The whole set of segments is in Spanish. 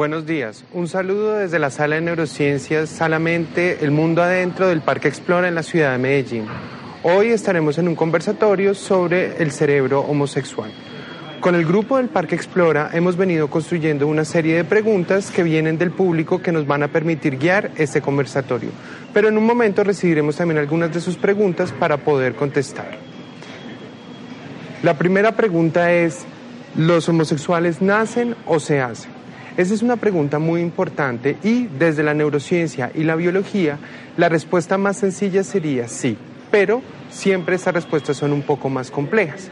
Buenos días. Un saludo desde la Sala de Neurociencias Salamente, el mundo adentro del Parque Explora en la ciudad de Medellín. Hoy estaremos en un conversatorio sobre el cerebro homosexual. Con el grupo del Parque Explora hemos venido construyendo una serie de preguntas que vienen del público que nos van a permitir guiar este conversatorio. Pero en un momento recibiremos también algunas de sus preguntas para poder contestar. La primera pregunta es, ¿los homosexuales nacen o se hacen? Esa es una pregunta muy importante y desde la neurociencia y la biología la respuesta más sencilla sería sí, pero siempre esas respuestas son un poco más complejas.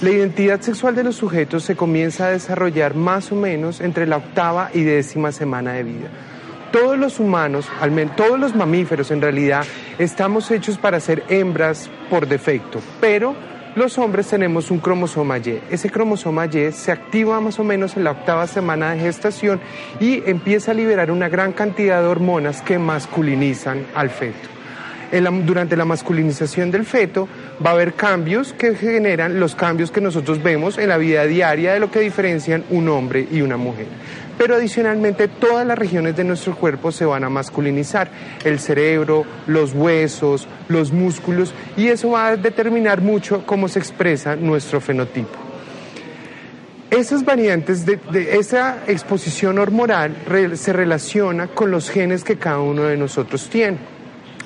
La identidad sexual de los sujetos se comienza a desarrollar más o menos entre la octava y décima semana de vida. Todos los humanos, al menos todos los mamíferos en realidad, estamos hechos para ser hembras por defecto, pero los hombres tenemos un cromosoma Y. Ese cromosoma Y se activa más o menos en la octava semana de gestación y empieza a liberar una gran cantidad de hormonas que masculinizan al feto durante la masculinización del feto va a haber cambios que generan los cambios que nosotros vemos en la vida diaria de lo que diferencian un hombre y una mujer. Pero adicionalmente todas las regiones de nuestro cuerpo se van a masculinizar, el cerebro, los huesos, los músculos, y eso va a determinar mucho cómo se expresa nuestro fenotipo. Esas variantes de, esa exposición hormonal se relaciona con los genes que cada uno de nosotros tiene.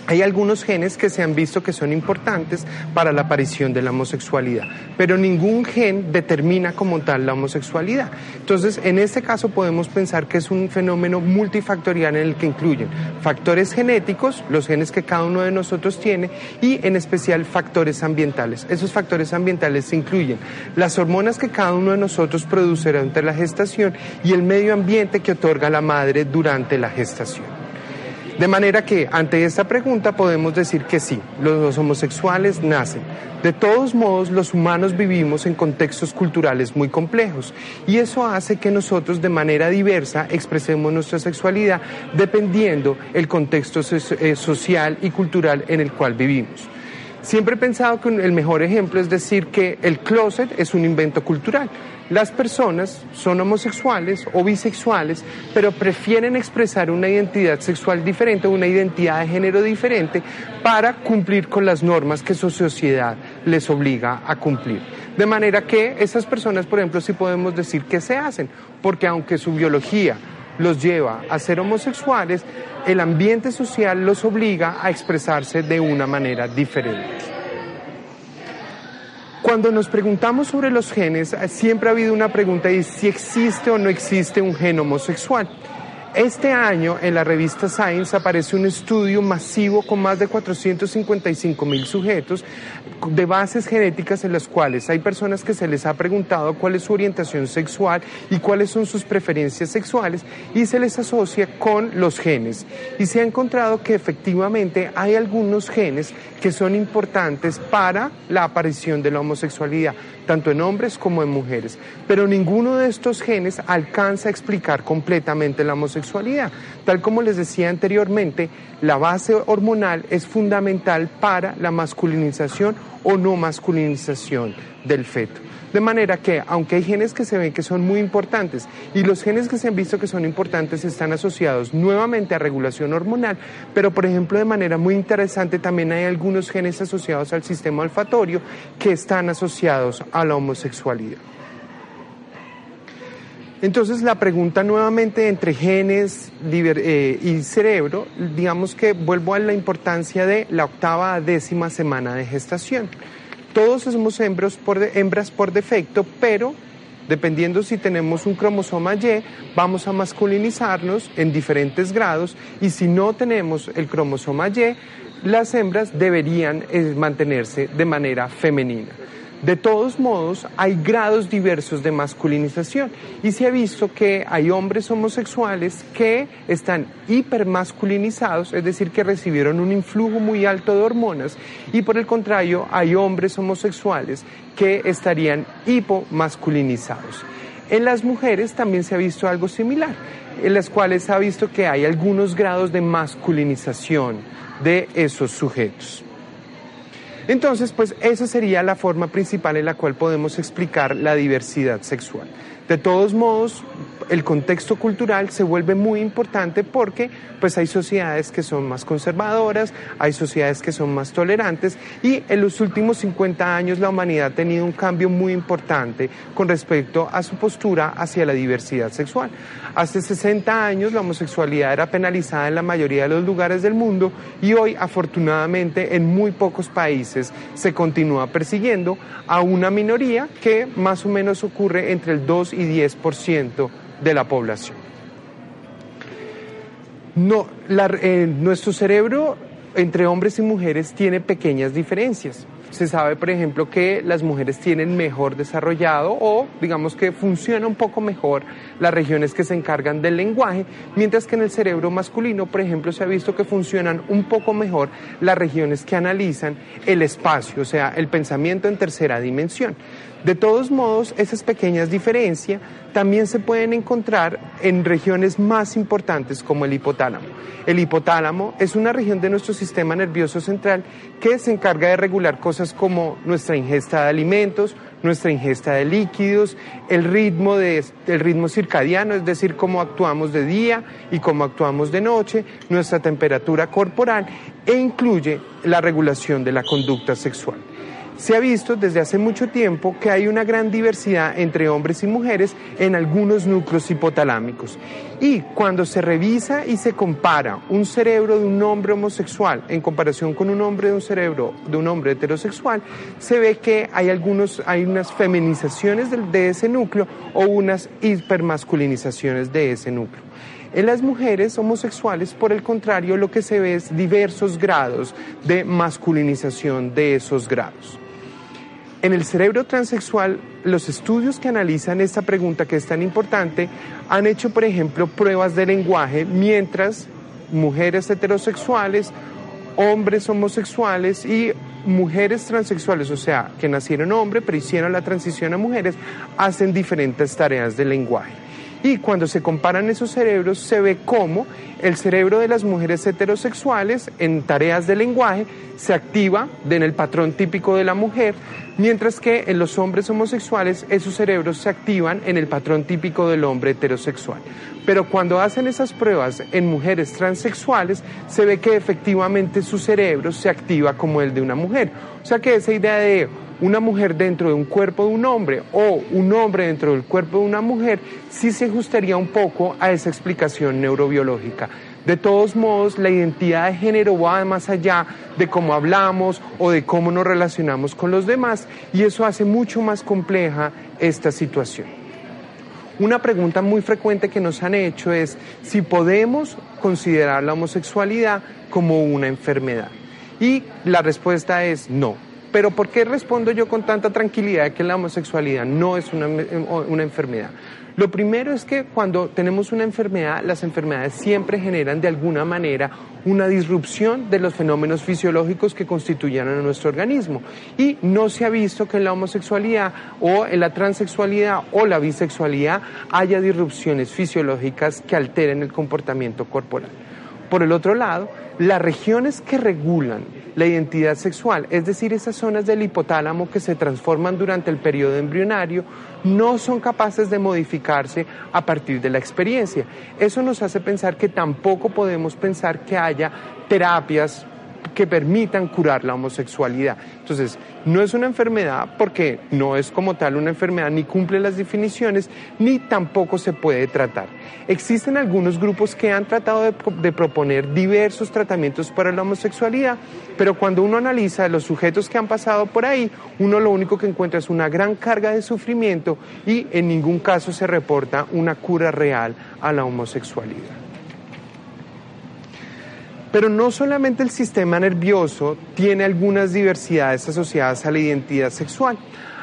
Hay algunos genes que se han visto que son importantes para la aparición de la homosexualidad, pero ningún gen determina como tal la homosexualidad. Entonces, en este caso podemos pensar que es un fenómeno multifactorial en el que incluyen factores genéticos, los genes que cada uno de nosotros tiene, y en especial factores ambientales. Esos factores ambientales incluyen las hormonas que cada uno de nosotros produce durante la gestación y el medio ambiente que otorga la madre durante la gestación. De manera que ante esta pregunta podemos decir que sí, los homosexuales nacen. De todos modos, los humanos vivimos en contextos culturales muy complejos y eso hace que nosotros de manera diversa expresemos nuestra sexualidad dependiendo el contexto eh, social y cultural en el cual vivimos. Siempre he pensado que el mejor ejemplo es decir que el closet es un invento cultural. Las personas son homosexuales o bisexuales, pero prefieren expresar una identidad sexual diferente o una identidad de género diferente para cumplir con las normas que su sociedad les obliga a cumplir. De manera que esas personas, por ejemplo, sí podemos decir que se hacen, porque aunque su biología los lleva a ser homosexuales, el ambiente social los obliga a expresarse de una manera diferente. Cuando nos preguntamos sobre los genes, siempre ha habido una pregunta y si existe o no existe un gen homosexual. Este año en la revista Science aparece un estudio masivo con más de 455 mil sujetos de bases genéticas en las cuales hay personas que se les ha preguntado cuál es su orientación sexual y cuáles son sus preferencias sexuales y se les asocia con los genes. Y se ha encontrado que efectivamente hay algunos genes que son importantes para la aparición de la homosexualidad tanto en hombres como en mujeres. Pero ninguno de estos genes alcanza a explicar completamente la homosexualidad. Tal como les decía anteriormente, la base hormonal es fundamental para la masculinización o no masculinización del feto. De manera que, aunque hay genes que se ven que son muy importantes y los genes que se han visto que son importantes están asociados nuevamente a regulación hormonal, pero por ejemplo de manera muy interesante también hay algunos genes asociados al sistema olfatorio que están asociados a la homosexualidad. Entonces la pregunta nuevamente entre genes eh, y cerebro, digamos que vuelvo a la importancia de la octava a décima semana de gestación. Todos somos por, hembras por defecto, pero dependiendo si tenemos un cromosoma Y, vamos a masculinizarnos en diferentes grados y si no tenemos el cromosoma Y, las hembras deberían eh, mantenerse de manera femenina. De todos modos, hay grados diversos de masculinización y se ha visto que hay hombres homosexuales que están hipermasculinizados, es decir, que recibieron un influjo muy alto de hormonas, y por el contrario, hay hombres homosexuales que estarían hipomasculinizados. En las mujeres también se ha visto algo similar, en las cuales se ha visto que hay algunos grados de masculinización de esos sujetos. Entonces, pues esa sería la forma principal en la cual podemos explicar la diversidad sexual. De todos modos, el contexto cultural se vuelve muy importante porque pues hay sociedades que son más conservadoras, hay sociedades que son más tolerantes y en los últimos 50 años la humanidad ha tenido un cambio muy importante con respecto a su postura hacia la diversidad sexual. Hace 60 años la homosexualidad era penalizada en la mayoría de los lugares del mundo y hoy afortunadamente en muy pocos países se continúa persiguiendo a una minoría que más o menos ocurre entre el 2 y 10% de la población. No, eh, nuestro cerebro entre hombres y mujeres tiene pequeñas diferencias. Se sabe, por ejemplo, que las mujeres tienen mejor desarrollado o digamos que funciona un poco mejor las regiones que se encargan del lenguaje, mientras que en el cerebro masculino, por ejemplo, se ha visto que funcionan un poco mejor las regiones que analizan el espacio, o sea, el pensamiento en tercera dimensión. De todos modos, esas pequeñas diferencias también se pueden encontrar en regiones más importantes como el hipotálamo. El hipotálamo es una región de nuestro sistema nervioso central que se encarga de regular cosas como nuestra ingesta de alimentos, nuestra ingesta de líquidos, el ritmo, de, el ritmo circadiano, es decir, cómo actuamos de día y cómo actuamos de noche, nuestra temperatura corporal e incluye la regulación de la conducta sexual. Se ha visto desde hace mucho tiempo que hay una gran diversidad entre hombres y mujeres en algunos núcleos hipotalámicos. Y cuando se revisa y se compara un cerebro de un hombre homosexual en comparación con un hombre de un cerebro de un hombre heterosexual, se ve que hay algunos, hay unas feminizaciones de, de ese núcleo o unas hipermasculinizaciones de ese núcleo. En las mujeres homosexuales, por el contrario, lo que se ve es diversos grados de masculinización de esos grados. En el cerebro transexual, los estudios que analizan esta pregunta que es tan importante han hecho, por ejemplo, pruebas de lenguaje mientras mujeres heterosexuales, hombres homosexuales y mujeres transexuales, o sea, que nacieron hombre pero hicieron la transición a mujeres, hacen diferentes tareas de lenguaje. Y cuando se comparan esos cerebros, se ve cómo el cerebro de las mujeres heterosexuales en tareas de lenguaje se activa en el patrón típico de la mujer, mientras que en los hombres homosexuales esos cerebros se activan en el patrón típico del hombre heterosexual. Pero cuando hacen esas pruebas en mujeres transexuales, se ve que efectivamente su cerebro se activa como el de una mujer. O sea que esa idea de una mujer dentro de un cuerpo de un hombre o un hombre dentro del cuerpo de una mujer, sí se ajustaría un poco a esa explicación neurobiológica. De todos modos, la identidad de género va más allá de cómo hablamos o de cómo nos relacionamos con los demás y eso hace mucho más compleja esta situación. Una pregunta muy frecuente que nos han hecho es si podemos considerar la homosexualidad como una enfermedad. Y la respuesta es no. Pero ¿por qué respondo yo con tanta tranquilidad que la homosexualidad no es una, una, enfermedad? Lo primero es que cuando tenemos una enfermedad, las enfermedades siempre generan de alguna manera una disrupción de los fenómenos fisiológicos que constituyen a nuestro organismo. Y no se ha visto que en la homosexualidad o en la transexualidad o la bisexualidad haya disrupciones fisiológicas que alteren el comportamiento corporal. Por el otro lado, las regiones que regulan la identidad sexual, es decir, esas zonas del hipotálamo que se transforman durante el periodo embrionario, no son capaces de modificarse a partir de la experiencia. Eso nos hace pensar que tampoco podemos pensar que haya terapias que permitan curar la homosexualidad. Entonces, no es una enfermedad porque no es como tal una enfermedad, ni cumple las definiciones, ni tampoco se puede tratar. Existen algunos grupos que han tratado de, de, proponer diversos tratamientos para la homosexualidad, pero cuando uno analiza los sujetos que han pasado por ahí, uno lo único que encuentra es una gran carga de sufrimiento y en ningún caso se reporta una cura real a la homosexualidad. Pero no solamente el sistema nervioso tiene algunas diversidades asociadas a la identidad sexual.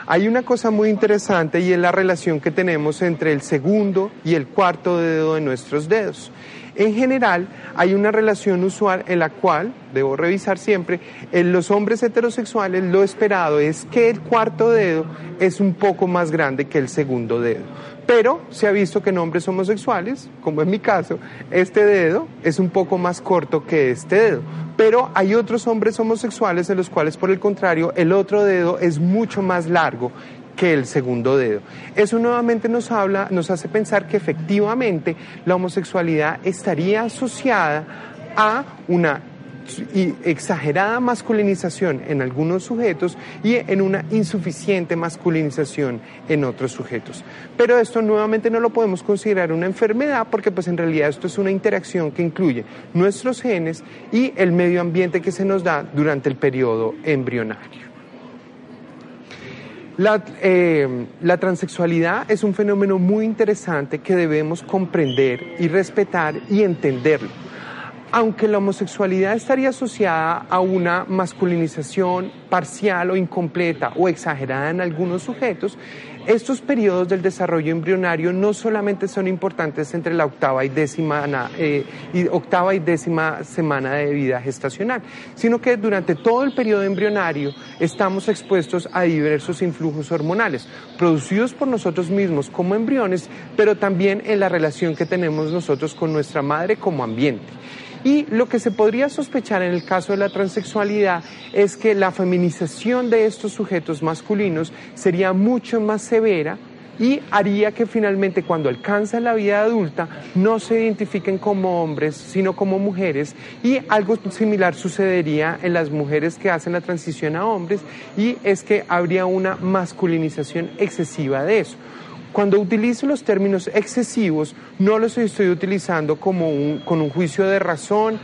Hay una cosa muy interesante y es la relación que tenemos entre el segundo y el cuarto dedo de nuestros dedos. En general, hay una relación usual en la cual, debo revisar siempre, en los hombres heterosexuales lo esperado es que el cuarto dedo es un poco más grande que el segundo dedo. Pero se ha visto que en hombres homosexuales, como en mi caso, este dedo es un poco más corto que este dedo. Pero hay otros hombres homosexuales en los cuales, por el contrario, el otro dedo es mucho más largo que el segundo dedo. Eso nuevamente nos habla, nos hace pensar que efectivamente la homosexualidad estaría asociada a una y exagerada masculinización en algunos sujetos y en una insuficiente masculinización en otros sujetos. Pero esto nuevamente no lo podemos considerar una enfermedad porque pues en realidad esto es una interacción que incluye nuestros genes y el medio ambiente que se nos da durante el periodo embrionario. La, eh, la, transexualidad es un fenómeno muy interesante que debemos comprender y respetar y entenderlo aunque la homosexualidad estaría asociada a una masculinización parcial o incompleta o exagerada en algunos sujetos, estos periodos del desarrollo embrionario no solamente son importantes entre la octava y décima, eh, octava y décima semana de vida gestacional, sino que durante todo el periodo embrionario estamos expuestos a diversos influjos hormonales, producidos por nosotros mismos como embriones, pero también en la relación que tenemos nosotros con nuestra madre como ambiente. Y lo que se podría sospechar en el caso de la transexualidad es que la feminización de estos sujetos masculinos sería mucho más severa y haría que finalmente cuando alcanzan la vida adulta no se identifiquen como hombres, sino como mujeres y algo similar sucedería en las mujeres que hacen la transición a hombres y es que habría una masculinización excesiva de eso. Cuando utilizo los términos excesivos, no los estoy utilizando como un, con un juicio de razón,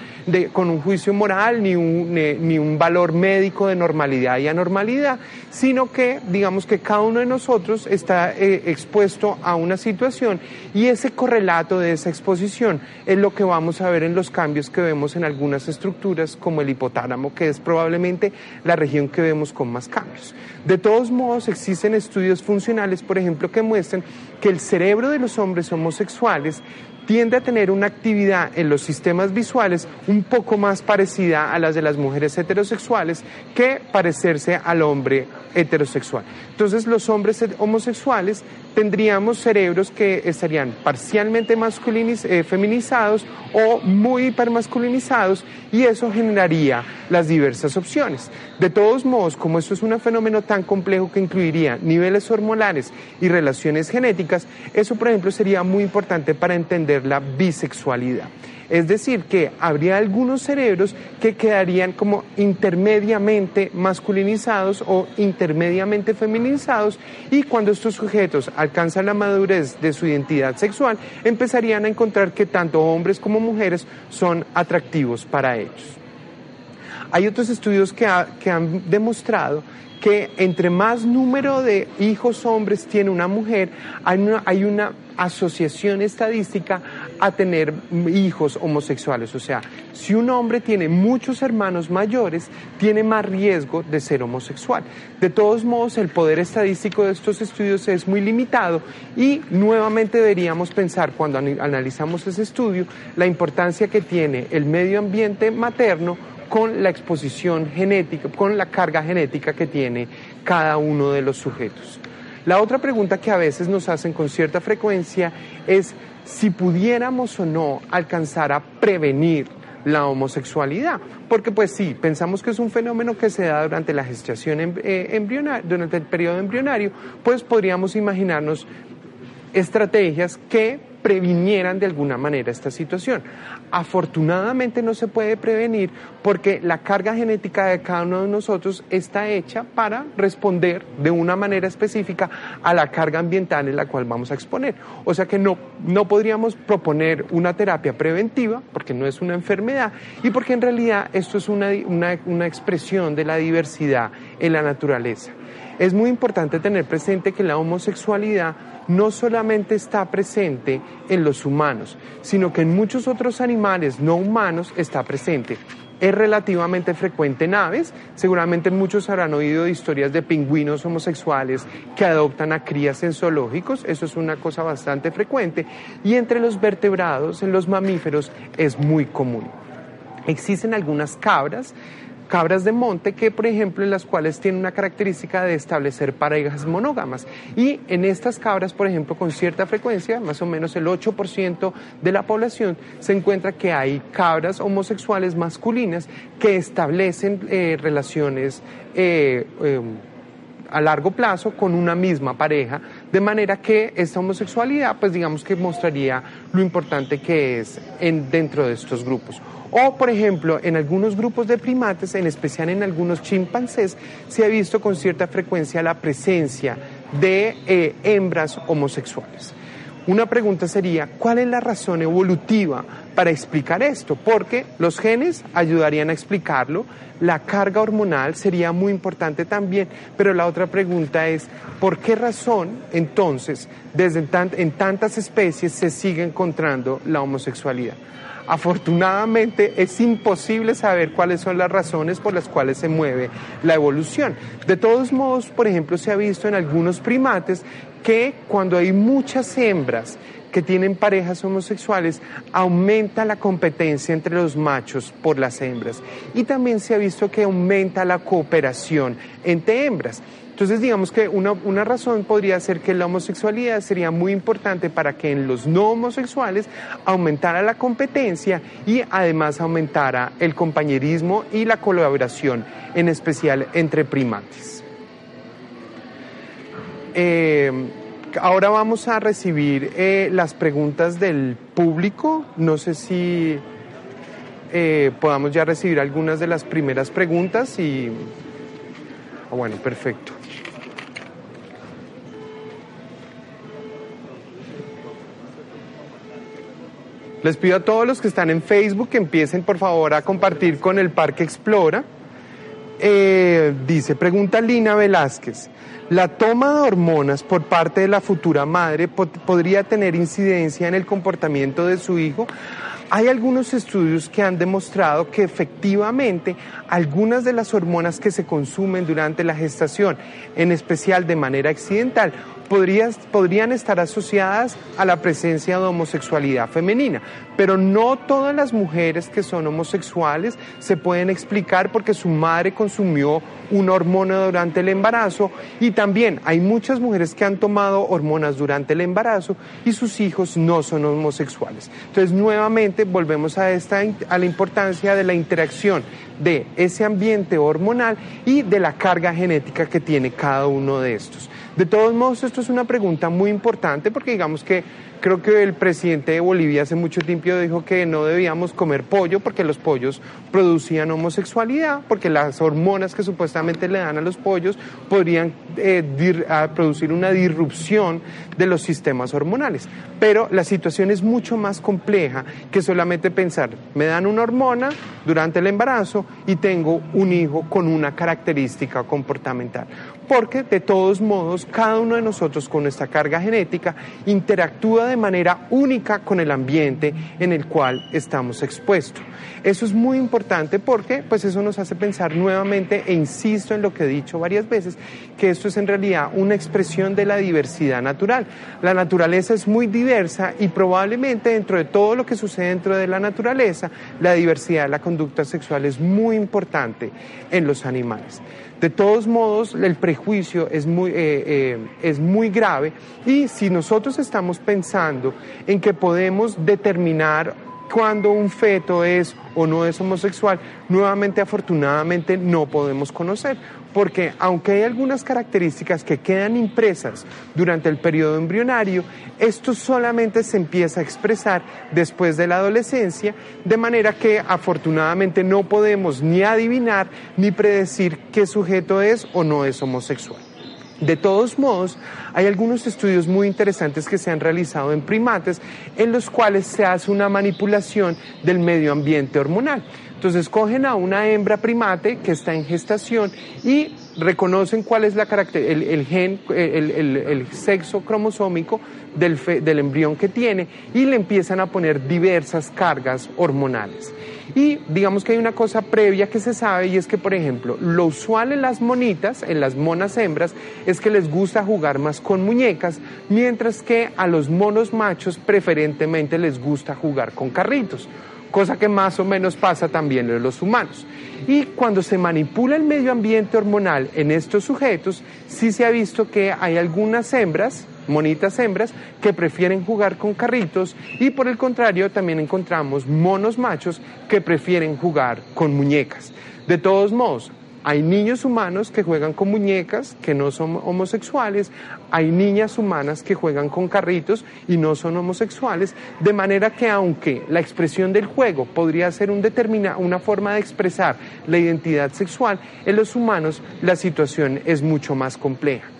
con un juicio moral, ni un, ni un valor médico de normalidad y anormalidad, sino que digamos que cada uno de nosotros está eh, expuesto a una situación y ese correlato de esa exposición es lo que vamos a ver en los cambios que vemos en algunas estructuras como el hipotálamo, que es probablemente la región que vemos con más cambios. De todos modos, existen estudios funcionales, por ejemplo, que muestran que el cerebro de los hombres homosexuales tiende a tener una actividad en los sistemas visuales un poco más parecida a las de las mujeres heterosexuales que parecerse al hombre heterosexual. Entonces los hombres homosexuales tendríamos cerebros que estarían parcialmente masculiniz eh, feminizados o muy hipermasculinizados y eso generaría las diversas opciones. De todos modos, como esto es un fenómeno tan complejo que incluiría niveles hormonales y relaciones genéticas, eso por ejemplo sería muy importante para entender la bisexualidad. Es decir, que habría algunos cerebros que quedarían como intermediamente masculinizados o intermediamente feminizados y cuando estos sujetos alcanzan la madurez de su identidad sexual, empezarían a encontrar que tanto hombres como mujeres son atractivos para ellos. Hay otros estudios que, han demostrado que entre más número de hijos hombres tiene una mujer, hay una, asociación estadística a tener hijos homosexuales. O sea, si un hombre tiene muchos hermanos mayores, tiene más riesgo de ser homosexual. De todos modos, el poder estadístico de estos estudios es muy limitado y nuevamente deberíamos pensar cuando analizamos ese estudio la importancia que tiene el medio ambiente materno con la exposición genética, con la carga genética que tiene cada uno de los sujetos. La otra pregunta que a veces nos hacen con cierta frecuencia es si pudiéramos o no alcanzar a prevenir la homosexualidad, porque pues sí, pensamos que es un fenómeno que se da durante la gestación em, eh, embrionaria, durante el periodo embrionario, pues podríamos imaginarnos estrategias que previnieran de alguna manera esta situación. Afortunadamente no se puede prevenir porque la carga genética de cada uno de nosotros está hecha para responder de una manera específica a la carga ambiental en la cual vamos a exponer. O sea que no, no podríamos proponer una terapia preventiva porque no es una enfermedad y porque en realidad esto es una, una, una expresión de la diversidad en la naturaleza. Es muy importante tener presente que la homosexualidad no solamente está presente en los humanos, sino que en muchos otros animales no humanos está presente. Es relativamente frecuente en aves, seguramente muchos habrán oído de historias de pingüinos homosexuales que adoptan a crías en zoológicos, eso es una cosa bastante frecuente, y entre los vertebrados, en los mamíferos, es muy común. Existen algunas cabras cabras de monte que, por ejemplo, en las cuales tienen una característica de establecer parejas monógamas. Y en estas cabras, por ejemplo, con cierta frecuencia, más o menos el 8% de la población, se encuentra que hay cabras homosexuales masculinas que establecen eh, relaciones eh, em, a largo plazo con una misma pareja, de manera que esta homosexualidad, pues digamos que mostraría lo importante que es en, dentro de estos grupos. O, por ejemplo, en algunos grupos de primates, en especial en algunos chimpancés, se ha visto con cierta frecuencia la presencia de eh, hembras homosexuales. Una pregunta sería, ¿cuál es la razón evolutiva para explicar esto? Porque los genes ayudarían a explicarlo, la carga hormonal sería muy importante también, pero la otra pregunta es, ¿por qué razón entonces desde en tantas especies se sigue encontrando la homosexualidad? Afortunadamente es imposible saber cuáles son las razones por las cuales se mueve la evolución. De todos modos, por ejemplo, se ha visto en algunos primates que cuando hay muchas hembras que tienen parejas homosexuales, aumenta la competencia entre los machos por las hembras. Y también se ha visto que aumenta la cooperación entre hembras. Entonces, digamos que una, una, razón podría ser que la homosexualidad sería muy importante para que en los no homosexuales aumentara la competencia y además aumentara el compañerismo y la colaboración, en especial entre primates. Eh, ahora vamos a recibir eh, las preguntas del público. No sé si eh, podamos ya recibir algunas de las primeras preguntas y... Ah, bueno, perfecto. Les pido a todos los que están en Facebook que empiecen por favor a compartir con el Parque Explora. Eh, dice, pregunta Lina Velázquez, ¿la toma de hormonas por parte de la futura madre podría tener incidencia en el comportamiento de su hijo? Hay algunos estudios que han demostrado que efectivamente algunas de las hormonas que se consumen durante la gestación, en especial de manera accidental, podrían estar asociadas a la presencia de homosexualidad femenina, pero no todas las mujeres que son homosexuales se pueden explicar porque su madre consumió una hormona durante el embarazo y también hay muchas mujeres que han tomado hormonas durante el embarazo y sus hijos no son homosexuales. Entonces, nuevamente volvemos a esta a la importancia de la interacción de ese ambiente hormonal y de la carga genética que tiene cada uno de estos. De todos modos, esto es una pregunta muy importante porque digamos que creo que el presidente de Bolivia hace mucho tiempo dijo que no debíamos comer pollo porque los pollos producían homosexualidad, porque las hormonas que supuestamente le dan a los pollos podrían eh, producir una disrupción de los sistemas hormonales. Pero la situación es mucho más compleja que solamente pensar, me dan una hormona durante el embarazo y tengo un hijo con una característica comportamental porque de todos modos cada uno de nosotros con nuestra carga genética interactúa de manera única con el ambiente en el cual estamos expuestos. Eso es muy importante porque pues eso nos hace pensar nuevamente e insisto en lo que he dicho varias veces que esto es en realidad una expresión de la diversidad natural. La naturaleza es muy diversa y probablemente dentro de todo lo que sucede dentro de la naturaleza, la diversidad la conducta sexual es muy importante en los animales. De todos modos, el prejuicio es muy, eh, eh, es muy grave y si nosotros estamos pensando en que podemos determinar cuando un feto es o no es homosexual, nuevamente afortunadamente no podemos conocer, porque aunque hay algunas características que quedan impresas durante el periodo embrionario, esto solamente se empieza a expresar después de la adolescencia, de manera que afortunadamente no podemos ni adivinar ni predecir qué sujeto es o no es homosexual. De todos modos, hay algunos estudios muy interesantes que se han realizado en primates en los cuales se hace una manipulación del medio ambiente hormonal. Entonces cogen a una hembra primate que está en gestación y reconocen cuál es la el, gen, el, sexo cromosómico del embrión que tiene y le empiezan a poner diversas cargas hormonales. Y digamos que hay una cosa previa que se sabe y es que, por ejemplo, lo usual en las monitas, en las monas hembras, es que les gusta jugar más con muñecas, mientras que a los monos machos preferentemente les gusta jugar con carritos cosa que más o menos pasa también en los humanos. Y cuando se manipula el medio ambiente hormonal en estos sujetos, sí se ha visto que hay algunas hembras, monitas hembras, que prefieren jugar con carritos y por el contrario también encontramos monos machos que prefieren jugar con muñecas. De todos modos, Hay niños humanos que juegan con muñecas que no son homosexuales, hay niñas humanas que juegan con carritos y no son homosexuales, de manera que aunque la expresión del juego podría ser un determina, una forma de expresar la identidad sexual, en los humanos la situación es mucho más compleja.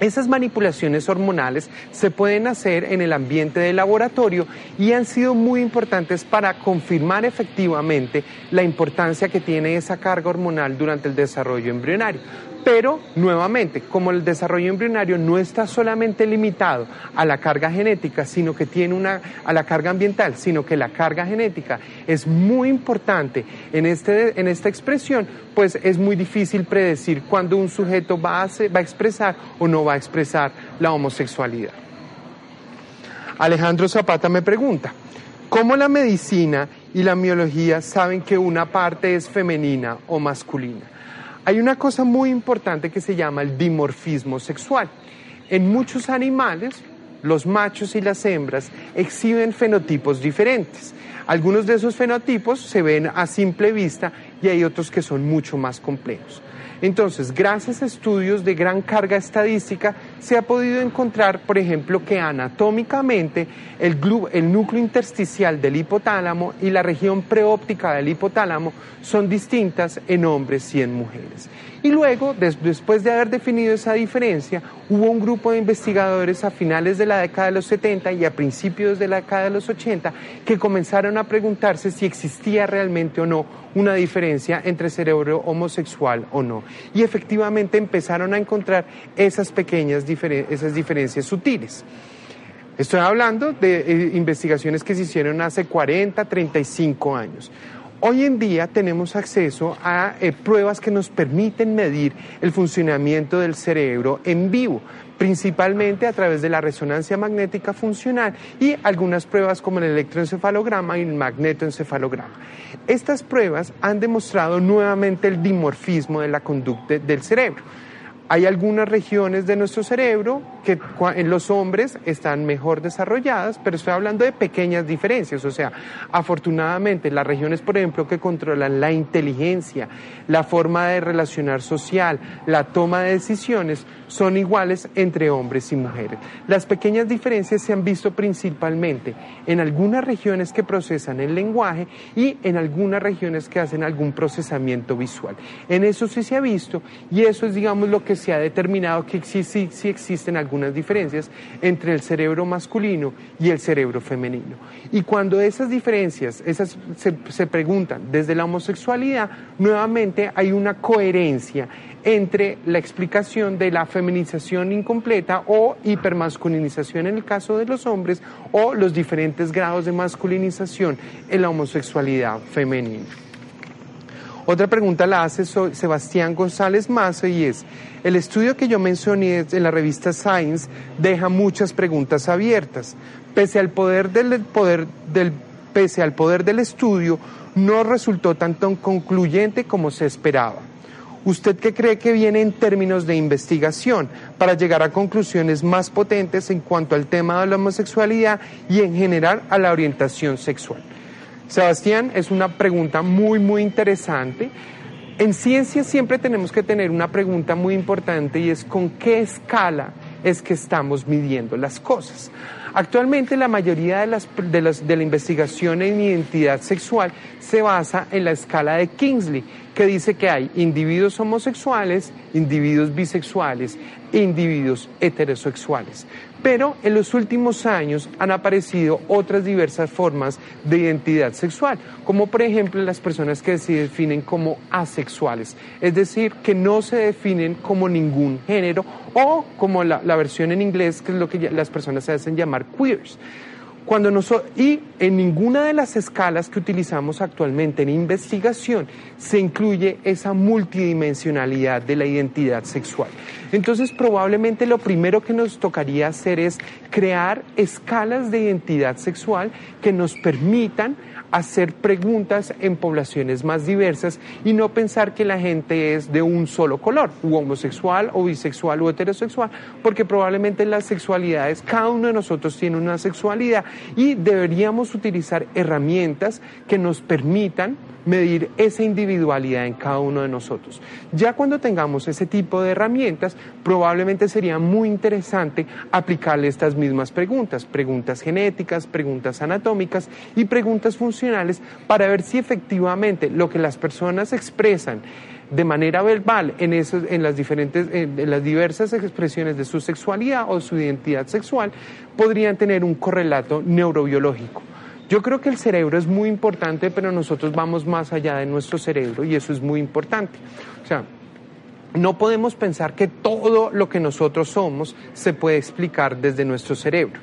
Esas manipulaciones hormonales se pueden hacer en el ambiente de laboratorio y han sido muy importantes para confirmar efectivamente la importancia que tiene esa carga hormonal durante el desarrollo embrionario. Pero, nuevamente, como el desarrollo embrionario no está solamente limitado a la carga genética, sino que tiene una, a la carga ambiental, sino que la carga genética es muy importante en, este, en esta expresión, pues es muy difícil predecir cuándo un sujeto va a, va a expresar o no va a expresar la homosexualidad. Alejandro Zapata me pregunta, ¿cómo la medicina y la biología saben que una parte es femenina o masculina? Hay una cosa muy importante que se llama el dimorfismo sexual. En muchos animales, los machos y las hembras exhiben fenotipos diferentes. Algunos de esos fenotipos se ven a simple vista y hay otros que son mucho más complejos. Entonces, gracias a estudios de gran carga estadística, se ha podido encontrar, por ejemplo, que anatómicamente el, núcleo intersticial del hipotálamo y la región preóptica del hipotálamo son distintas en hombres y en mujeres. Y luego, después de haber definido esa diferencia, hubo un grupo de investigadores a finales de la década de los 70 y a principios de la década de los 80 que comenzaron a preguntarse si existía realmente o no una diferencia entre cerebro homosexual o no. Y efectivamente empezaron a encontrar esas pequeñas esas diferencias sutiles. Estoy hablando de eh, investigaciones que se hicieron hace 40, 35 años. Hoy en día tenemos acceso a eh, pruebas que nos permiten medir el funcionamiento del cerebro en vivo, principalmente a través de la resonancia magnética funcional y algunas pruebas como el electroencefalograma y el magnetoencefalograma. Estas pruebas han demostrado nuevamente el dimorfismo de la conducta del cerebro. Hay algunas regiones de nuestro cerebro que en los hombres están mejor desarrolladas, pero estoy hablando de pequeñas diferencias. O sea, afortunadamente las regiones, por ejemplo, que controlan la inteligencia, la forma de relacionar social, la toma de decisiones, son iguales entre hombres y mujeres. Las pequeñas diferencias se han visto principalmente en algunas regiones que procesan el lenguaje y en algunas regiones que hacen algún procesamiento visual. En eso sí se ha visto y eso es, digamos, lo que se ha determinado que sí, sí, existen algunas diferencias entre el cerebro masculino y el cerebro femenino. Y cuando esas diferencias esas se, se preguntan desde la homosexualidad, nuevamente hay una coherencia entre la explicación de la feminización incompleta o hipermasculinización en el caso de los hombres o los diferentes grados de masculinización en la homosexualidad femenina. Otra pregunta la hace Sebastián González Mazo y es, el estudio que yo mencioné en la revista Science deja muchas preguntas abiertas. Pese al poder del, poder del, pese al poder del estudio, no resultó tan concluyente como se esperaba. ¿Usted qué cree que viene en términos de investigación para llegar a conclusiones más potentes en cuanto al tema de la homosexualidad y en general a la orientación sexual? Sebastián, es una pregunta muy, muy interesante. En ciencia siempre tenemos que tener una pregunta muy importante y es con qué escala es que estamos midiendo las cosas. Actualmente la mayoría de, las, de, de la investigación en identidad sexual se basa en la escala de Kingsley, que dice que hay individuos homosexuales, individuos bisexuales e individuos heterosexuales. Pero en los últimos años han aparecido otras diversas formas de identidad sexual, como por ejemplo las personas que se definen como asexuales, es decir, que no se definen como ningún género o como la, versión en inglés, que es lo que las personas se hacen llamar queers. Cuando y en ninguna de las escalas que utilizamos actualmente en investigación se incluye esa multidimensionalidad de la identidad sexual. Entonces probablemente lo primero que nos tocaría hacer es crear escalas de identidad sexual que nos permitan hacer preguntas en poblaciones más diversas y no pensar que la gente es de un solo color, u homosexual o bisexual o heterosexual, porque probablemente las sexualidades, cada uno de nosotros tiene una sexualidad y deberíamos utilizar herramientas que nos permitan medir esa individualidad en cada uno de nosotros. Ya cuando tengamos ese tipo de herramientas, probablemente sería muy interesante aplicarle estas mismas preguntas, preguntas genéticas, preguntas anatómicas y preguntas funcionales para ver si efectivamente lo que las personas expresan de manera verbal en, en, las diferentes, en las diversas expresiones de su sexualidad o su identidad sexual podrían tener un correlato neurobiológico. Yo creo que el cerebro es muy importante, pero nosotros vamos más allá de nuestro cerebro y eso es muy importante. O sea, no podemos pensar que todo lo que nosotros somos se puede explicar desde nuestro cerebro.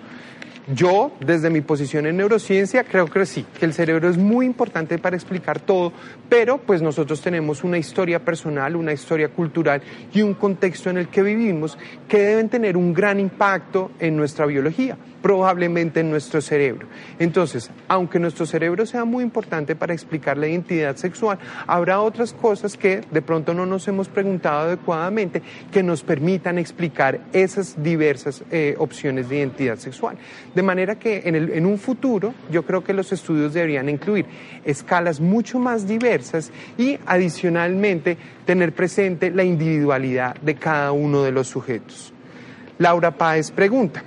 Yo, desde mi posición en neurociencia, creo que sí, que el cerebro es muy importante para explicar todo, pero pues nosotros tenemos una historia personal, una historia cultural y un contexto en el que vivimos que deben tener un gran impacto en nuestra biología probablemente en nuestro cerebro. Entonces, aunque nuestro cerebro sea muy importante para explicar la identidad sexual, habrá otras cosas que de pronto no nos hemos preguntado adecuadamente que nos permitan explicar esas diversas eh, opciones de identidad sexual. De manera que en, en un futuro yo creo que los estudios deberían incluir escalas mucho más diversas y adicionalmente tener presente la individualidad de cada uno de los sujetos. Laura Páez pregunta,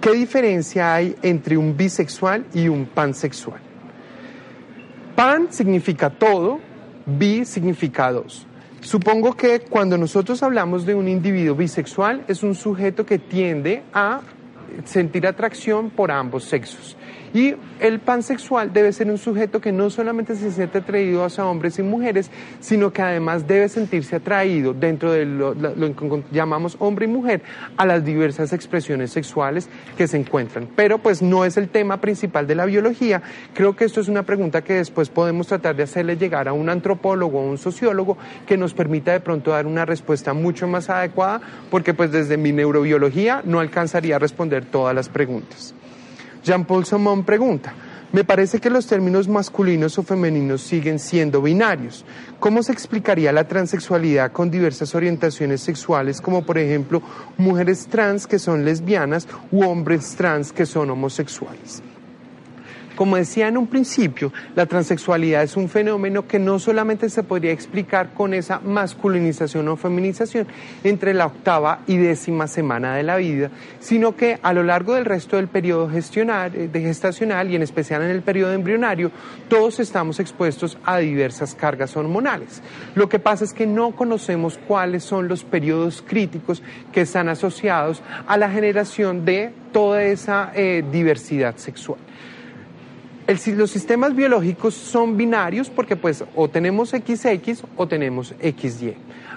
¿Qué diferencia hay entre un bisexual y un pansexual? Pan significa todo, bi significa dos. Supongo que cuando nosotros hablamos de un individuo bisexual es un sujeto que tiende a sentir atracción por ambos sexos. Y el pansexual debe ser un sujeto que no solamente se siente atraído hacia hombres y mujeres, sino que además debe sentirse atraído dentro de lo, que llamamos hombre y mujer a las diversas expresiones sexuales que se encuentran. Pero pues no es el tema principal de la biología. Creo que esto es una pregunta que después podemos tratar de hacerle llegar a un antropólogo o un sociólogo que nos permita de pronto dar una respuesta mucho más adecuada, porque pues desde mi neurobiología no alcanzaría a responder todas las preguntas. Jean-Paul Somon pregunta, me parece que los términos masculinos o femeninos siguen siendo binarios. ¿Cómo se explicaría la transexualidad con diversas orientaciones sexuales, como por ejemplo mujeres trans que son lesbianas u hombres trans que son homosexuales? Como decía en un principio, la transexualidad es un fenómeno que no solamente se podría explicar con esa masculinización o feminización entre la octava y décima semana de la vida, sino que a lo largo del resto del periodo eh, gestacional y en especial en el periodo embrionario, todos estamos expuestos a diversas cargas hormonales. Lo que pasa es que no conocemos cuáles son los periodos críticos que están asociados a la generación de toda esa eh, diversidad sexual los sistemas biológicos son binarios porque pues o tenemos XX o tenemos XY.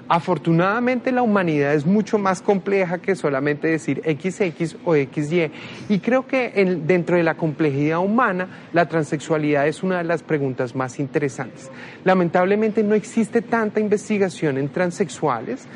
Afortunadamente la humanidad es mucho más compleja que solamente decir XX o XY y creo que dentro de la complejidad humana la transexualidad es una de las preguntas más interesantes. Lamentablemente no existe tanta investigación en transexuales.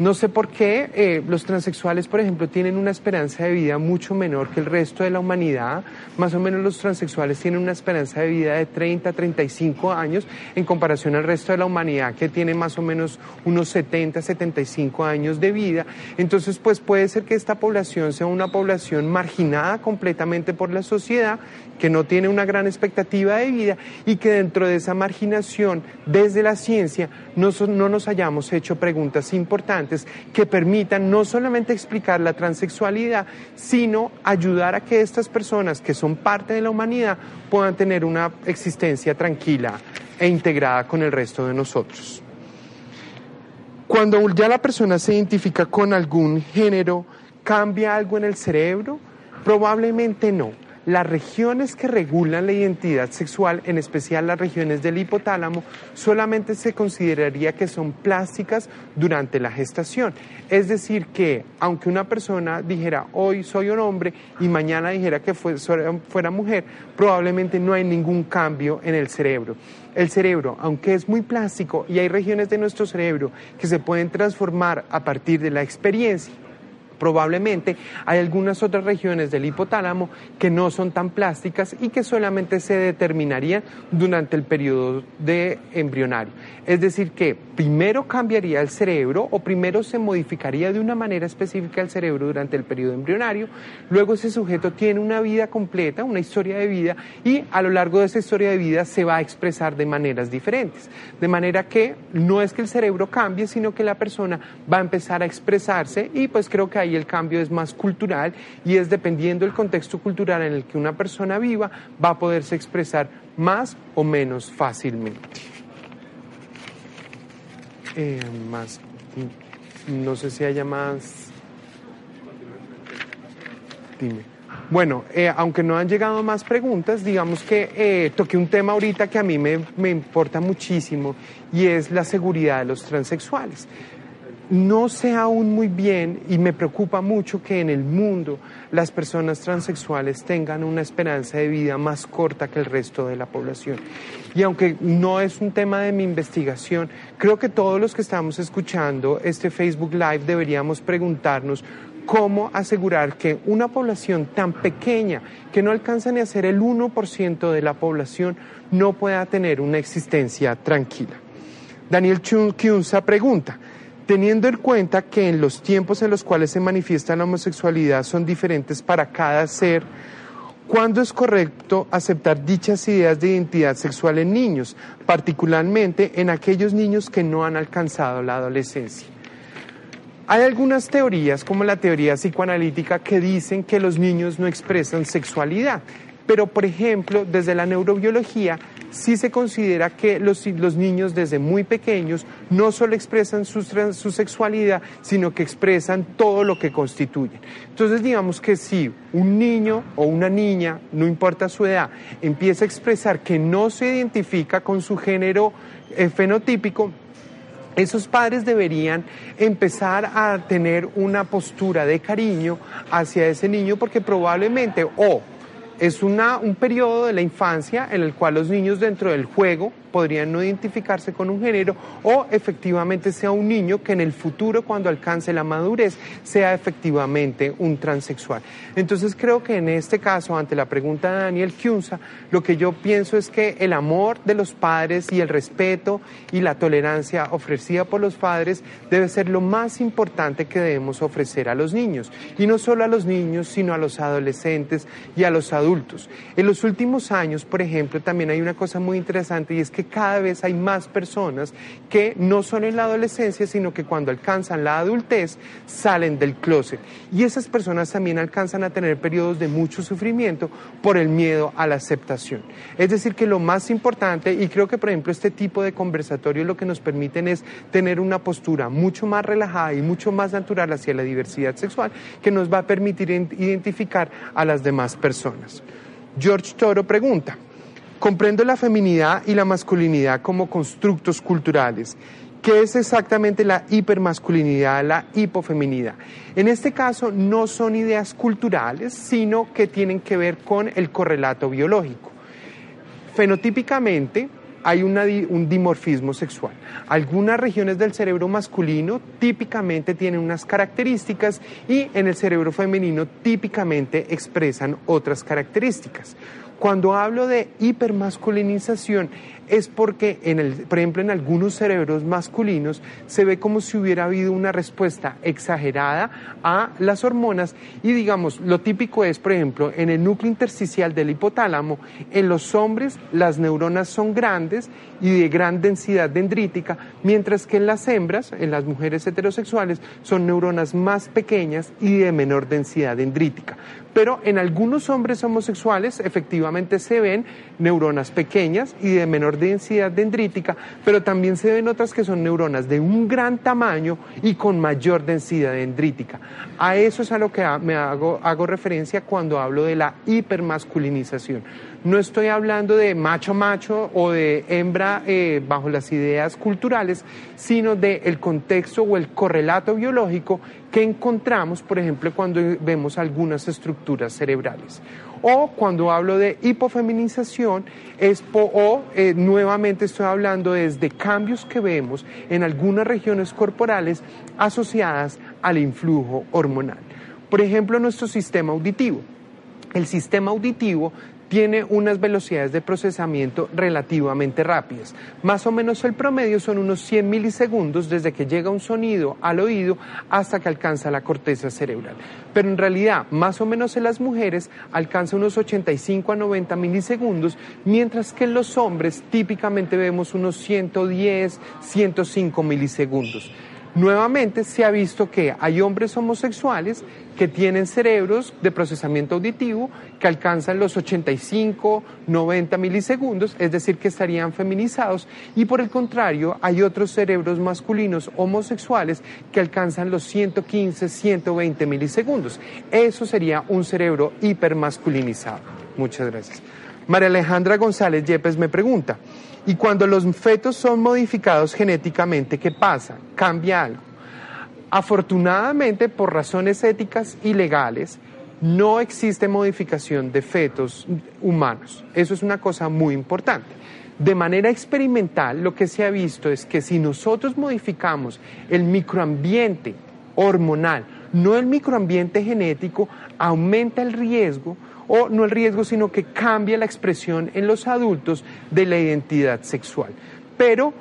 No sé por qué eh, los transexuales, por ejemplo, tienen una esperanza de vida mucho menor que el resto de la humanidad. Más o menos los transexuales tienen una esperanza de vida de 30 a 35 años en comparación al resto de la humanidad que tiene más o menos unos 70, 75 años de vida. Entonces, pues puede ser que esta población sea una población marginada completamente por la sociedad, que no tiene una gran expectativa de vida y que dentro de esa marginación, desde la ciencia, no nos hayamos hecho preguntas importantes que permitan no solamente explicar la transexualidad, sino ayudar a que estas personas que son parte de la humanidad puedan tener una existencia tranquila e integrada con el resto de nosotros. Cuando ya la persona se identifica con algún género, ¿cambia algo en el cerebro? Probablemente no las regiones que regulan la identidad sexual, en especial las regiones del hipotálamo, solamente se consideraría que son plásticas durante la gestación. Es decir, que aunque una persona dijera hoy soy un hombre y mañana dijera que fuera mujer, probablemente no hay ningún cambio en el cerebro. El cerebro, aunque es muy plástico y hay regiones de nuestro cerebro que se pueden transformar a partir de la experiencia, Probablemente hay algunas otras regiones del hipotálamo que no son tan plásticas y que solamente se determinarían durante el periodo de embrionario. Es decir, que primero cambiaría el cerebro o primero se modificaría de una manera específica el cerebro durante el periodo embrionario, luego ese sujeto tiene una vida completa, una historia de vida y a lo largo de esa historia de vida se va a expresar de maneras diferentes. De manera que no es que el cerebro cambie, sino que la persona va a empezar a expresarse y pues creo que ahí el cambio es más cultural y es dependiendo del contexto cultural en el que una persona viva, va a poderse expresar más o menos fácilmente. Eh, más, no sé si haya más. Dime. Bueno, eh, aunque no han llegado más preguntas, digamos que eh, toqué un tema ahorita que a mí me, me importa muchísimo y es la seguridad de los transexuales. No sé aún muy bien y me preocupa mucho que en el mundo las personas transexuales tengan una esperanza de vida más corta que el resto de la población. Y aunque no es un tema de mi investigación, creo que todos los que estamos escuchando este Facebook Live deberíamos preguntarnos cómo asegurar que una población tan pequeña, que no alcanza ni a ser el 1% de la población, no pueda tener una existencia tranquila. Daniel Kiunza pregunta, teniendo en cuenta que en los tiempos en los cuales se manifiesta la homosexualidad son diferentes para cada ser, ¿cuándo es correcto aceptar dichas ideas de identidad sexual en niños, particularmente en aquellos niños que no han alcanzado la adolescencia? Hay algunas teorías, como la teoría psicoanalítica, que dicen que los niños no expresan sexualidad. Pero, por ejemplo, desde la neurobiología sí se considera que los, niños desde muy pequeños no solo expresan su, su, sexualidad, sino que expresan todo lo que constituyen. Entonces, digamos que si un niño o una niña, no importa su edad, empieza a expresar que no se identifica con su género eh, fenotípico, esos padres deberían empezar a tener una postura de cariño hacia ese niño porque probablemente o es una, un periodo de la infancia en el cual los niños dentro del juego podrían no identificarse con un género o efectivamente sea un niño que en el futuro cuando alcance la madurez sea efectivamente un transexual. Entonces creo que en este caso, ante la pregunta de Daniel Kiunza, lo que yo pienso es que el amor de los padres y el respeto y la tolerancia ofrecida por los padres debe ser lo más importante que debemos ofrecer a los niños. Y no solo a los niños, sino a los adolescentes y a los adultos. En los últimos años, por ejemplo, también hay una cosa muy interesante y es que cada vez hay más personas que no son en la adolescencia, sino que cuando alcanzan la adultez salen del closet. Y esas personas también alcanzan a tener periodos de mucho sufrimiento por el miedo a la aceptación. Es decir, que lo más importante, y creo que por ejemplo este tipo de conversatorios lo que nos permiten es tener una postura mucho más relajada y mucho más natural hacia la diversidad sexual que nos va a permitir identificar a las demás personas. George Toro pregunta, Comprendo la feminidad y la masculinidad como constructos culturales. ¿Qué es exactamente la hipermasculinidad, la hipofeminidad? En este caso no son ideas culturales, sino que tienen que ver con el correlato biológico. Fenotípicamente hay un dimorfismo sexual. Algunas regiones del cerebro masculino típicamente tienen unas características y en el cerebro femenino típicamente expresan otras características. Cuando hablo de hipermasculinización es porque, en el, por ejemplo, en algunos cerebros masculinos se ve como si hubiera habido una respuesta exagerada a las hormonas y digamos, lo típico es, por ejemplo, en el núcleo intersticial del hipotálamo, en los hombres las neuronas son grandes y de gran densidad dendrítica, mientras que en las hembras, en las mujeres heterosexuales, son neuronas más pequeñas y de menor densidad dendrítica. Pero en algunos hombres homosexuales efectivamente se ven neuronas pequeñas y de menor densidad dendrítica, pero también se ven otras que son neuronas de un gran tamaño y con mayor densidad dendrítica. A eso es a lo que me hago, referencia cuando hablo de la hipermasculinización. No estoy hablando de macho macho o de hembra eh, bajo las ideas culturales, sino del el contexto o el correlato biológico que encontramos, por ejemplo, cuando vemos algunas estructuras cerebrales. O cuando hablo de hipofeminización, es o eh, nuevamente estoy hablando desde cambios que vemos en algunas regiones corporales asociadas al influjo hormonal. Por ejemplo, nuestro sistema auditivo. El sistema auditivo tiene unas velocidades de procesamiento relativamente rápidas. Más o menos el promedio son unos 100 milisegundos desde que llega un sonido al oído hasta que alcanza la corteza cerebral. Pero en realidad, más o menos en las mujeres alcanza unos 85 a 90 milisegundos, mientras que en los hombres típicamente vemos unos 110, 105 milisegundos. Nuevamente se ha visto que hay hombres homosexuales que tienen cerebros de procesamiento auditivo que alcanzan los 85, 90 milisegundos, es decir, que estarían feminizados, y por el contrario hay otros cerebros masculinos homosexuales que alcanzan los 115, 120 milisegundos. Eso sería un cerebro hipermasculinizado. Muchas gracias. María Alejandra González Yepes me pregunta, ¿y cuando los fetos son modificados genéticamente, qué pasa? ¿Cambia algo? Afortunadamente, por razones éticas y legales, no existe modificación de fetos humanos. Eso es una cosa muy importante. De manera experimental, lo que se ha visto es que si nosotros modificamos el microambiente hormonal, no el microambiente genético, aumenta el riesgo o no el riesgo, sino que cambia la expresión en los adultos de la identidad sexual. Pero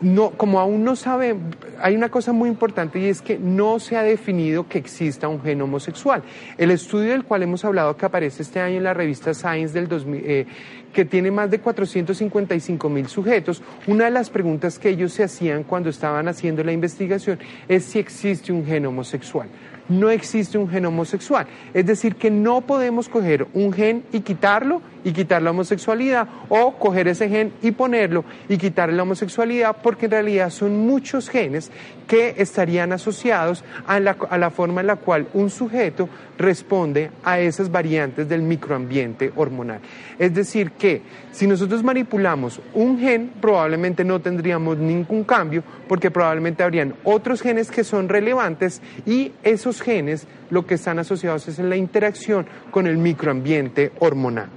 no, como aún no sabe, hay una cosa muy importante y es que no se ha definido que exista un gen homosexual. El estudio del cual hemos hablado que aparece este año en la revista Science del 2000, eh, que tiene más de 455 mil sujetos, una de las preguntas que ellos se hacían cuando estaban haciendo la investigación es si existe un gen homosexual no existe un gen homosexual. Es decir, que no podemos coger un gen y quitarlo y quitar la homosexualidad o coger ese gen y ponerlo y quitar la homosexualidad porque en realidad son muchos genes que estarían asociados a la, a la forma en la cual un sujeto responde a esas variantes del microambiente hormonal. Es decir, que si nosotros manipulamos un gen, probablemente no tendríamos ningún cambio porque probablemente habrían otros genes que son relevantes y esos genes lo que están asociados es en la interacción con el microambiente hormonal.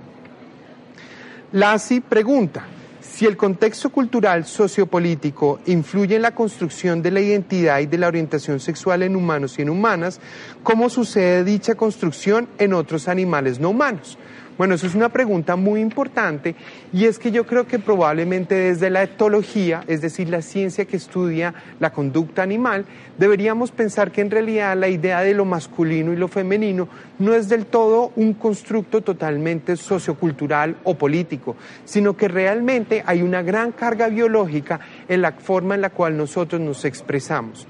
Lassi pregunta, si el contexto cultural sociopolítico influye en la construcción de la identidad y de la orientación sexual en humanos y en humanas, ¿cómo sucede dicha construcción en otros animales no humanos? Bueno, eso es una pregunta muy importante y es que yo creo que probablemente desde la etología, es decir, la ciencia que estudia la conducta animal, deberíamos pensar que en realidad la idea de lo masculino y lo femenino no es del todo un constructo totalmente sociocultural o político, sino que realmente hay una gran carga biológica en la forma en la cual nosotros nos expresamos.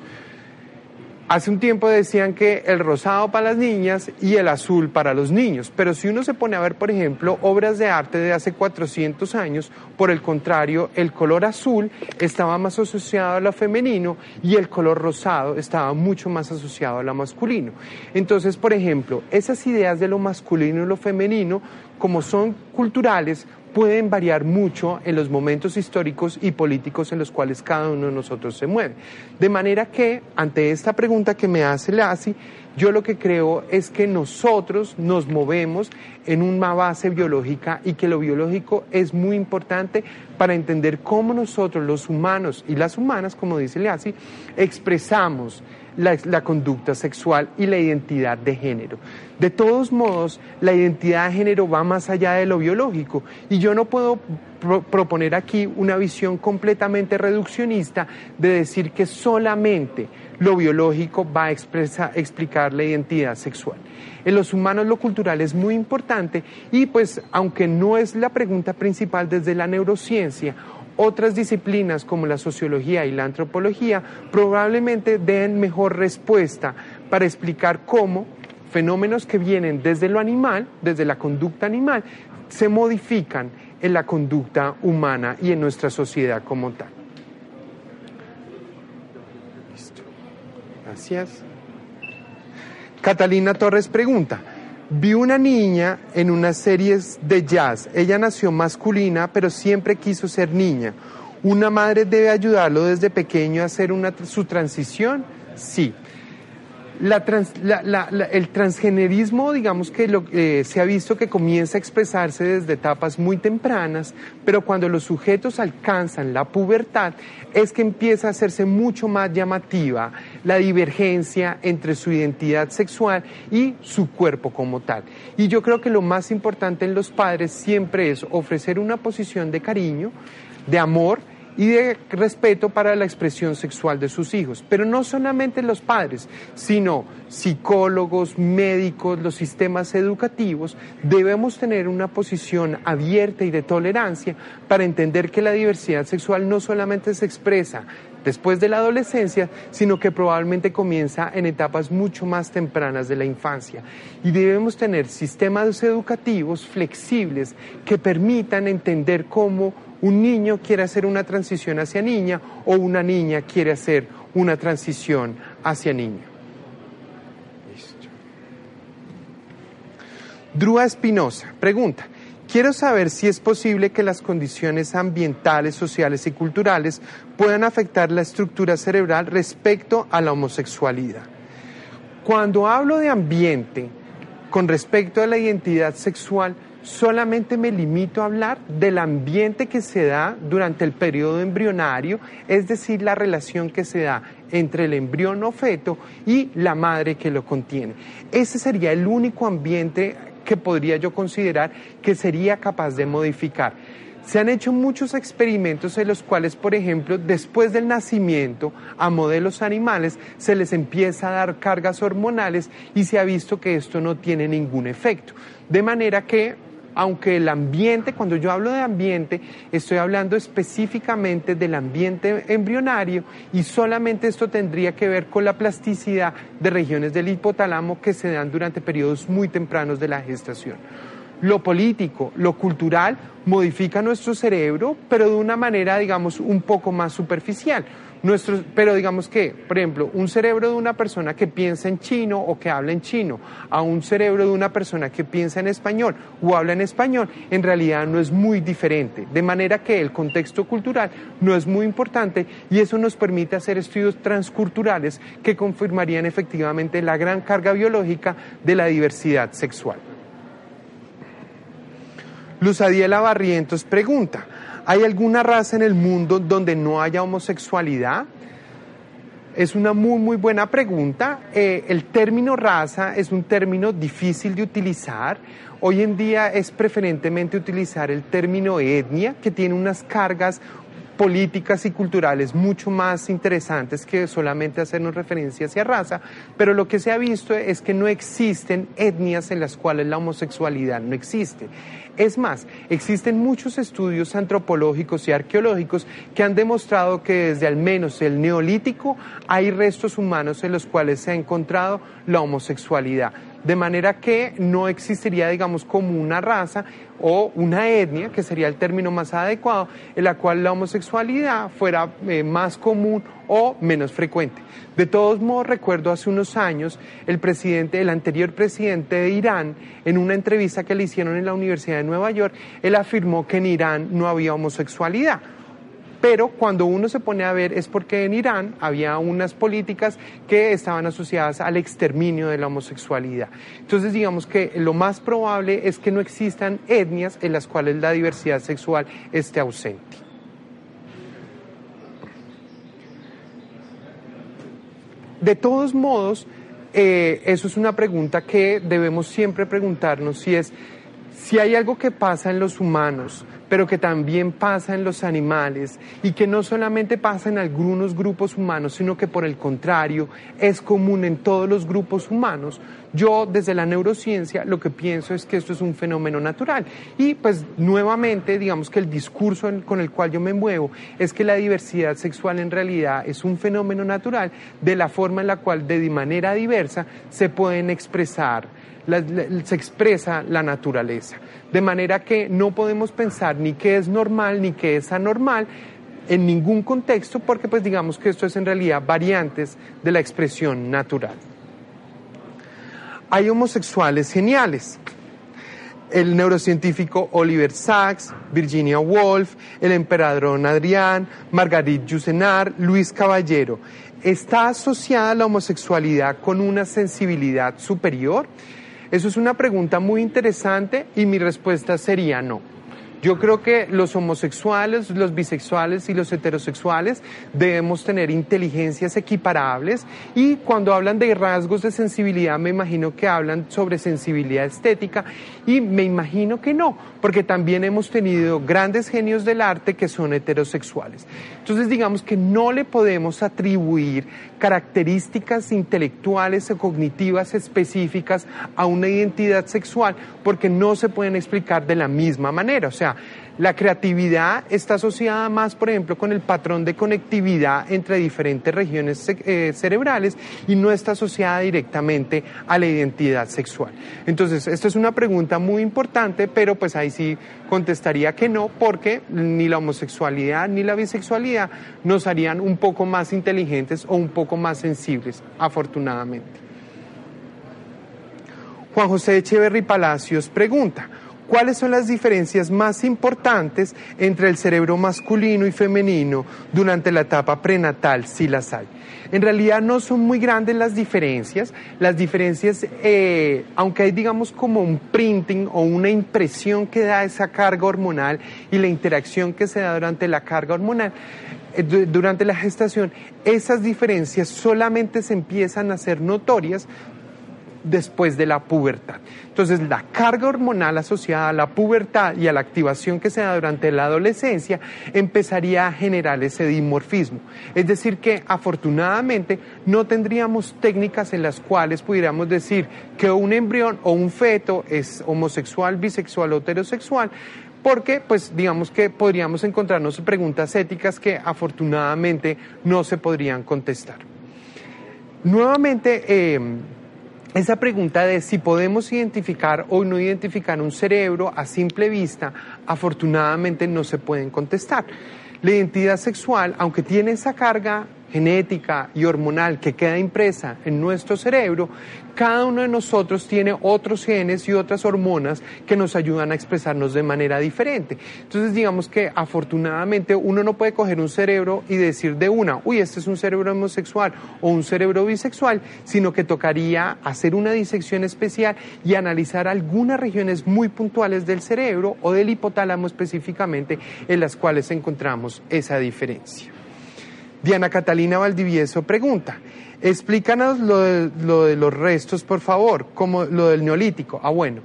Hace un tiempo decían que el rosado para las niñas y el azul para los niños, pero si uno se pone a ver, por ejemplo, obras de arte de hace 400 años, por el contrario, el color azul estaba más asociado a lo femenino y el color rosado estaba mucho más asociado a lo masculino. Entonces, por ejemplo, esas ideas de lo masculino y lo femenino, como son culturales, pueden variar mucho en los momentos históricos y políticos en los cuales cada uno de nosotros se mueve. De manera que, ante esta pregunta que me hace Lassi, yo lo que creo es que nosotros nos movemos en una base biológica y que lo biológico es muy importante para entender cómo nosotros, los humanos y las humanas, como dice Lassi, expresamos la, conducta sexual y la identidad de género. De todos modos, la identidad de género va más allá de lo biológico y yo no puedo proponer aquí una visión completamente reduccionista de decir que solamente lo biológico va a explicar la identidad sexual. En los humanos lo cultural es muy importante y pues aunque no es la pregunta principal desde la neurociencia, otras disciplinas como la sociología y la antropología probablemente den mejor respuesta para explicar cómo fenómenos que vienen desde lo animal, desde la conducta animal, se modifican en la conducta humana y en nuestra sociedad como tal. Listo. Gracias. Catalina Torres pregunta, Vi una niña en unas series de jazz. Ella nació masculina, pero siempre quiso ser niña. ¿Una madre debe ayudarlo desde pequeño a hacer una, su transición? Sí. El transgenerismo, digamos que lo, eh, se ha visto que comienza a expresarse desde etapas muy tempranas, pero cuando los sujetos alcanzan la pubertad es que empieza a hacerse mucho más llamativa la divergencia entre su identidad sexual y su cuerpo como tal. Y yo creo que lo más importante en los padres siempre es ofrecer una posición de cariño, de amor, y de respeto para la expresión sexual de sus hijos. Pero no solamente los padres, sino psicólogos, médicos, los sistemas educativos, debemos tener una posición abierta y de tolerancia para entender que la diversidad sexual no solamente se expresa después de la adolescencia, sino que probablemente comienza en etapas mucho más tempranas de la infancia. Y debemos tener sistemas educativos flexibles que permitan entender cómo un niño quiere hacer una transición hacia niña o una niña quiere hacer una transición hacia niño. Listo. Drúa Espinosa pregunta, quiero saber si es posible que las condiciones ambientales, sociales y culturales puedan afectar la estructura cerebral respecto a la homosexualidad. Cuando hablo de ambiente con respecto a la identidad sexual, solamente me limito a hablar del ambiente que se da durante el periodo embrionario, es decir, la relación que se da entre el embrión o feto y la madre que lo contiene. Ese sería el único ambiente que podría yo considerar que sería capaz de modificar. Se han hecho muchos experimentos en los cuales, por ejemplo, después del nacimiento a modelos animales se les empieza a dar cargas hormonales y se ha visto que esto no tiene ningún efecto. De manera que aunque el ambiente, cuando yo hablo de ambiente, estoy hablando específicamente del ambiente embrionario y solamente esto tendría que ver con la plasticidad de regiones del hipotálamo que se dan durante periodos muy tempranos de la gestación. Lo político, lo cultural modifica nuestro cerebro, pero de una manera, digamos, un poco más superficial pero digamos que, por ejemplo, un cerebro de una persona que piensa en chino o que habla en chino, a un cerebro de una persona que piensa en español o habla en español, en realidad no es muy diferente. De manera que el contexto cultural no es muy importante y eso nos permite hacer estudios transculturales que confirmarían efectivamente la gran carga biológica de la diversidad sexual. Luz Adiela Barrientos pregunta, ¿Hay alguna raza en el mundo donde no haya homosexualidad? Es una muy, muy buena pregunta. Eh, el término raza es un término difícil de utilizar. Hoy en día es preferentemente utilizar el término etnia, que tiene unas cargas políticas y culturales mucho más interesantes que solamente hacernos referencia hacia raza, pero lo que se ha visto es que no existen etnias en las cuales la homosexualidad no existe. Es más, existen muchos estudios antropológicos y arqueológicos que han demostrado que desde al menos el neolítico hay restos humanos en los cuales se ha encontrado la homosexualidad. De manera que no existiría, digamos, como una raza o una etnia, que sería el término más adecuado, en la cual la homosexualidad fuera eh, más común o menos frecuente. De todos modos, recuerdo hace unos años el presidente, el anterior presidente de Irán, en una entrevista que le hicieron en la Universidad de Nueva York, él afirmó que en Irán no había homosexualidad. Pero cuando uno se pone a ver es porque en Irán había unas políticas que estaban asociadas al exterminio de la homosexualidad. Entonces digamos que lo más probable es que no existan etnias en las cuales la diversidad sexual esté ausente. De todos modos, eh, eso es una pregunta que debemos siempre preguntarnos si es si hay algo que pasa en los humanos, pero que también pasa en los animales y que no solamente pasa en algunos grupos humanos, sino que por el contrario es común en todos los grupos humanos, yo desde la neurociencia lo que pienso es que esto es un fenómeno natural. Y pues nuevamente, digamos que el discurso con el cual yo me muevo es que la diversidad sexual en realidad es un fenómeno natural de la forma en la cual de manera diversa se pueden expresar se expresa la naturaleza. De manera que no podemos pensar ni que es normal ni que es anormal en ningún contexto porque pues digamos que esto es en realidad variantes de la expresión natural. Hay homosexuales geniales. el neurocientífico Oliver Sacks, Virginia Woolf, el emperador Adrián, Margarit Yourcenar, Luis Caballero. ¿Está asociada la homosexualidad con una sensibilidad superior? Eso es una pregunta muy interesante y mi respuesta sería no. Yo creo que los homosexuales, los bisexuales y los heterosexuales debemos tener inteligencias equiparables y cuando hablan de rasgos de sensibilidad me imagino que hablan sobre sensibilidad estética y me imagino que no, porque también hemos tenido grandes genios del arte que son heterosexuales. Entonces digamos que no le podemos atribuir características intelectuales o cognitivas específicas a una identidad sexual porque no se pueden explicar de la misma manera. O sea, la creatividad está asociada más, por ejemplo, con el patrón de conectividad entre diferentes regiones eh, cerebrales y no está asociada directamente a la identidad sexual. Entonces, esta es una pregunta muy importante, pero pues ahí sí contestaría que no, porque ni la homosexualidad ni la bisexualidad nos harían un poco más inteligentes o un poco más sensibles, afortunadamente. Juan José Echeverry Palacios pregunta, ¿Cuáles son las diferencias más importantes entre el cerebro masculino y femenino durante la etapa prenatal, si las hay? En realidad no son muy grandes las diferencias. Las diferencias, eh, aunque hay digamos como un printing o una impresión que da esa carga hormonal y la interacción que se da durante la carga hormonal, eh, durante la gestación, esas diferencias solamente se empiezan a ser notorias después de la pubertad. Entonces, la carga hormonal asociada a la pubertad y a la activación que se da durante la adolescencia empezaría a generar ese dimorfismo. Es decir, que afortunadamente no tendríamos técnicas en las cuales pudiéramos decir que un embrión o un feto es homosexual, bisexual o heterosexual, porque pues digamos que podríamos encontrarnos preguntas éticas que afortunadamente no se podrían contestar. Nuevamente, eh, esa pregunta de si podemos identificar o no identificar un cerebro a simple vista, afortunadamente no se pueden contestar. La identidad sexual, aunque tiene esa carga genética y hormonal que queda impresa en nuestro cerebro, cada uno de nosotros tiene otros genes y otras hormonas que nos ayudan a expresarnos de manera diferente. Entonces digamos que afortunadamente uno no puede coger un cerebro y decir de una, uy, este es un cerebro homosexual o un cerebro bisexual, sino que tocaría hacer una disección especial y analizar algunas regiones muy puntuales del cerebro o del hipotálamo específicamente en las cuales encontramos esa diferencia. Diana Catalina Valdivieso pregunta, explícanos lo de, los restos, por favor, como lo del neolítico. Ah, bueno,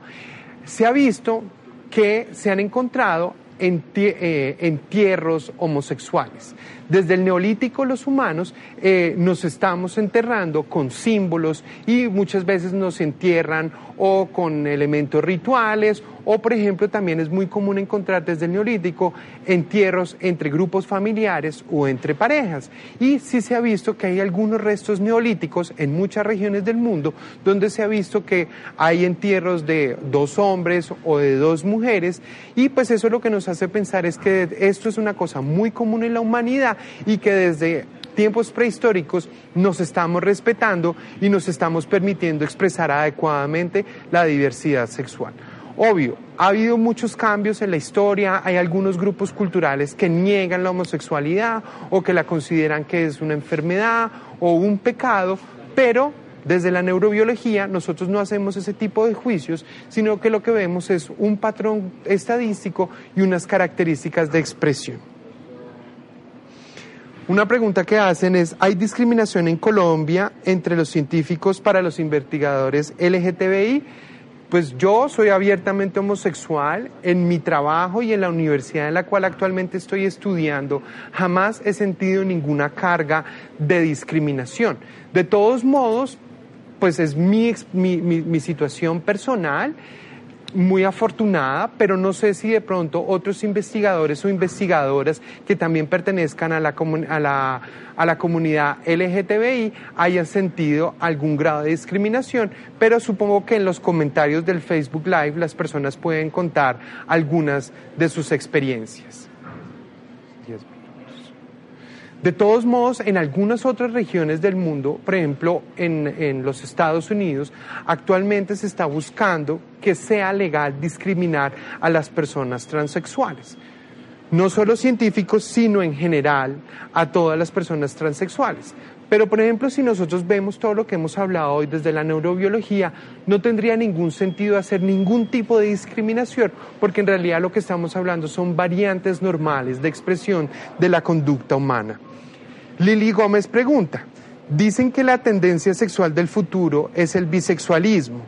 se ha visto que se han encontrado eh, entierros homosexuales. Desde el neolítico los humanos eh, nos estamos enterrando con símbolos y muchas veces nos entierran o con elementos rituales o por ejemplo también es muy común encontrar desde el neolítico entierros entre grupos familiares o entre parejas. Y sí se ha visto que hay algunos restos neolíticos en muchas regiones del mundo donde se ha visto que hay entierros de dos hombres o de dos mujeres y pues eso lo que nos hace pensar es que esto es una cosa muy común en la humanidad y que desde tiempos prehistóricos nos estamos respetando y nos estamos permitiendo expresar adecuadamente la diversidad sexual. Obvio, ha habido muchos cambios en la historia, hay algunos grupos culturales que niegan la homosexualidad o que la consideran que es una enfermedad o un pecado, pero desde la neurobiología nosotros no hacemos ese tipo de juicios, sino que lo que vemos es un patrón estadístico y unas características de expresión. Una pregunta que hacen es, ¿hay discriminación en Colombia entre los científicos para los investigadores LGTBI? Pues yo soy abiertamente homosexual en mi trabajo y en la universidad en la cual actualmente estoy estudiando. Jamás he sentido ninguna carga de discriminación. De todos modos, pues es mi, mi, mi situación personal muy afortunada, pero no sé si de pronto otros investigadores o investigadoras que también pertenezcan a la, a la, a la comunidad LGTBI hayan sentido algún grado de discriminación, pero supongo que en los comentarios del Facebook Live las personas pueden contar algunas de sus experiencias. De todos modos, en algunas otras regiones del mundo, por ejemplo en, los Estados Unidos, actualmente se está buscando que sea legal discriminar a las personas transexuales. No solo científicos, sino en general a todas las personas transexuales. Pero, por ejemplo, si nosotros vemos todo lo que hemos hablado hoy desde la neurobiología, no tendría ningún sentido hacer ningún tipo de discriminación, porque en realidad lo que estamos hablando son variantes normales de expresión de la conducta humana. Lili Gómez pregunta, dicen que la tendencia sexual del futuro es el bisexualismo.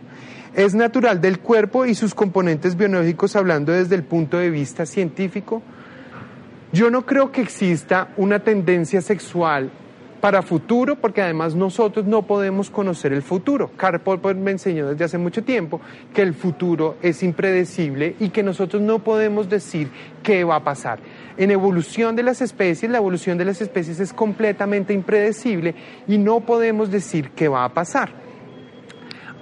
¿Es natural del cuerpo y sus componentes biológicos hablando desde el punto de vista científico? Yo no creo que exista una tendencia sexual para futuro, porque además nosotros no podemos conocer el futuro. Karl Popper me enseñó desde hace mucho tiempo que el futuro es impredecible y que nosotros no podemos decir qué va a pasar. En evolución de las especies, la evolución de las especies es completamente impredecible y no podemos decir qué va a pasar.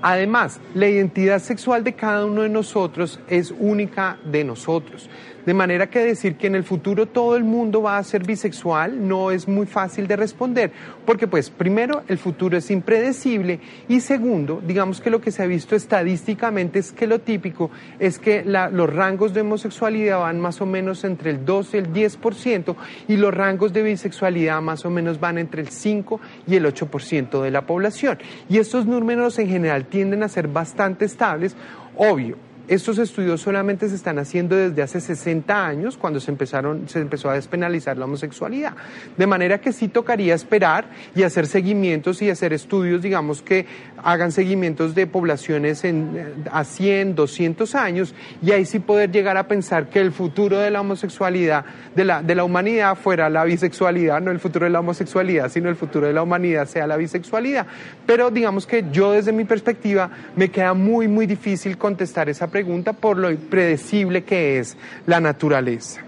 Además, la identidad sexual de cada uno de nosotros es única de nosotros. De manera que decir que en el futuro todo el mundo va a ser bisexual no es muy fácil de responder, porque pues primero el futuro es impredecible y segundo, digamos que lo que se ha visto estadísticamente es que lo típico es que los rangos de homosexualidad van más o menos entre el 12 y el 10% y los rangos de bisexualidad más o menos van entre el 5 y el 8% de la población. Y estos números en general tienden a ser bastante estables, obvio estos estudios solamente se están haciendo desde hace 60 años, cuando se, empezaron, se empezó a despenalizar la homosexualidad. De manera que sí tocaría esperar y hacer seguimientos y hacer estudios, digamos, que hagan seguimientos de poblaciones en, a 100, 200 años, y ahí sí poder llegar a pensar que el futuro de la homosexualidad, de la, de la humanidad, fuera la bisexualidad, no el futuro de la homosexualidad, sino el futuro de la humanidad sea la bisexualidad. Pero digamos que yo desde mi perspectiva me queda muy, muy difícil contestar esa pregunta pregunta por lo impredecible que es la naturaleza.